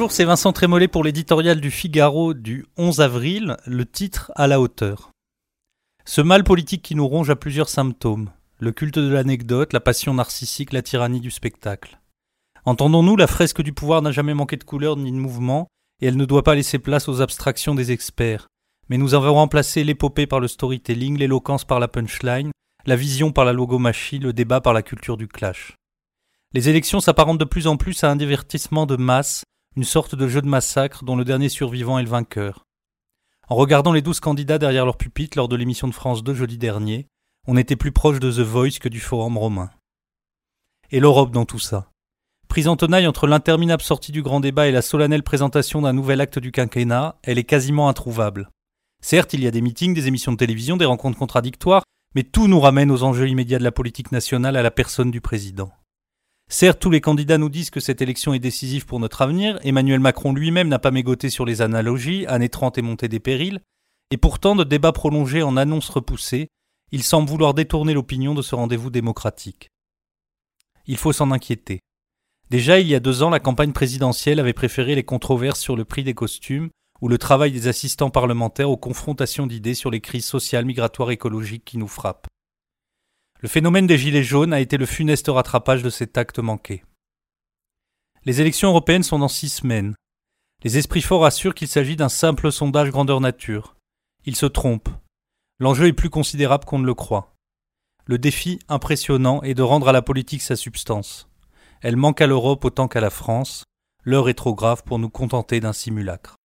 Bonjour, c'est Vincent Trémollet pour l'éditorial du Figaro du 11 avril, le titre à la hauteur. Ce mal politique qui nous ronge a plusieurs symptômes. Le culte de l'anecdote, la passion narcissique, la tyrannie du spectacle. Entendons-nous, la fresque du pouvoir n'a jamais manqué de couleur ni de mouvement, et elle ne doit pas laisser place aux abstractions des experts. Mais nous avons remplacé l'épopée par le storytelling, l'éloquence par la punchline, la vision par la logomachie, le débat par la culture du clash. Les élections s'apparentent de plus en plus à un divertissement de masse, une sorte de jeu de massacre dont le dernier survivant est le vainqueur. En regardant les douze candidats derrière leur pupitre lors de l'émission de France 2 jeudi dernier, on était plus proche de The Voice que du Forum romain. Et l'Europe dans tout ça Prise en tenaille entre l'interminable sortie du grand débat et la solennelle présentation d'un nouvel acte du quinquennat, elle est quasiment introuvable. Certes, il y a des meetings, des émissions de télévision, des rencontres contradictoires, mais tout nous ramène aux enjeux immédiats de la politique nationale à la personne du président. Certes, tous les candidats nous disent que cette élection est décisive pour notre avenir, Emmanuel Macron lui-même n'a pas mégoté sur les analogies, années 30 et montée des périls, et pourtant, de débats prolongés en annonces repoussées, il semble vouloir détourner l'opinion de ce rendez-vous démocratique. Il faut s'en inquiéter. Déjà, il y a deux ans, la campagne présidentielle avait préféré les controverses sur le prix des costumes ou le travail des assistants parlementaires aux confrontations d'idées sur les crises sociales, migratoires, écologiques qui nous frappent. Le phénomène des Gilets jaunes a été le funeste rattrapage de cet acte manqué. Les élections européennes sont dans six semaines. Les esprits forts assurent qu'il s'agit d'un simple sondage grandeur nature. Ils se trompent. L'enjeu est plus considérable qu'on ne le croit. Le défi impressionnant est de rendre à la politique sa substance. Elle manque à l'Europe autant qu'à la France. L'heure est trop grave pour nous contenter d'un simulacre.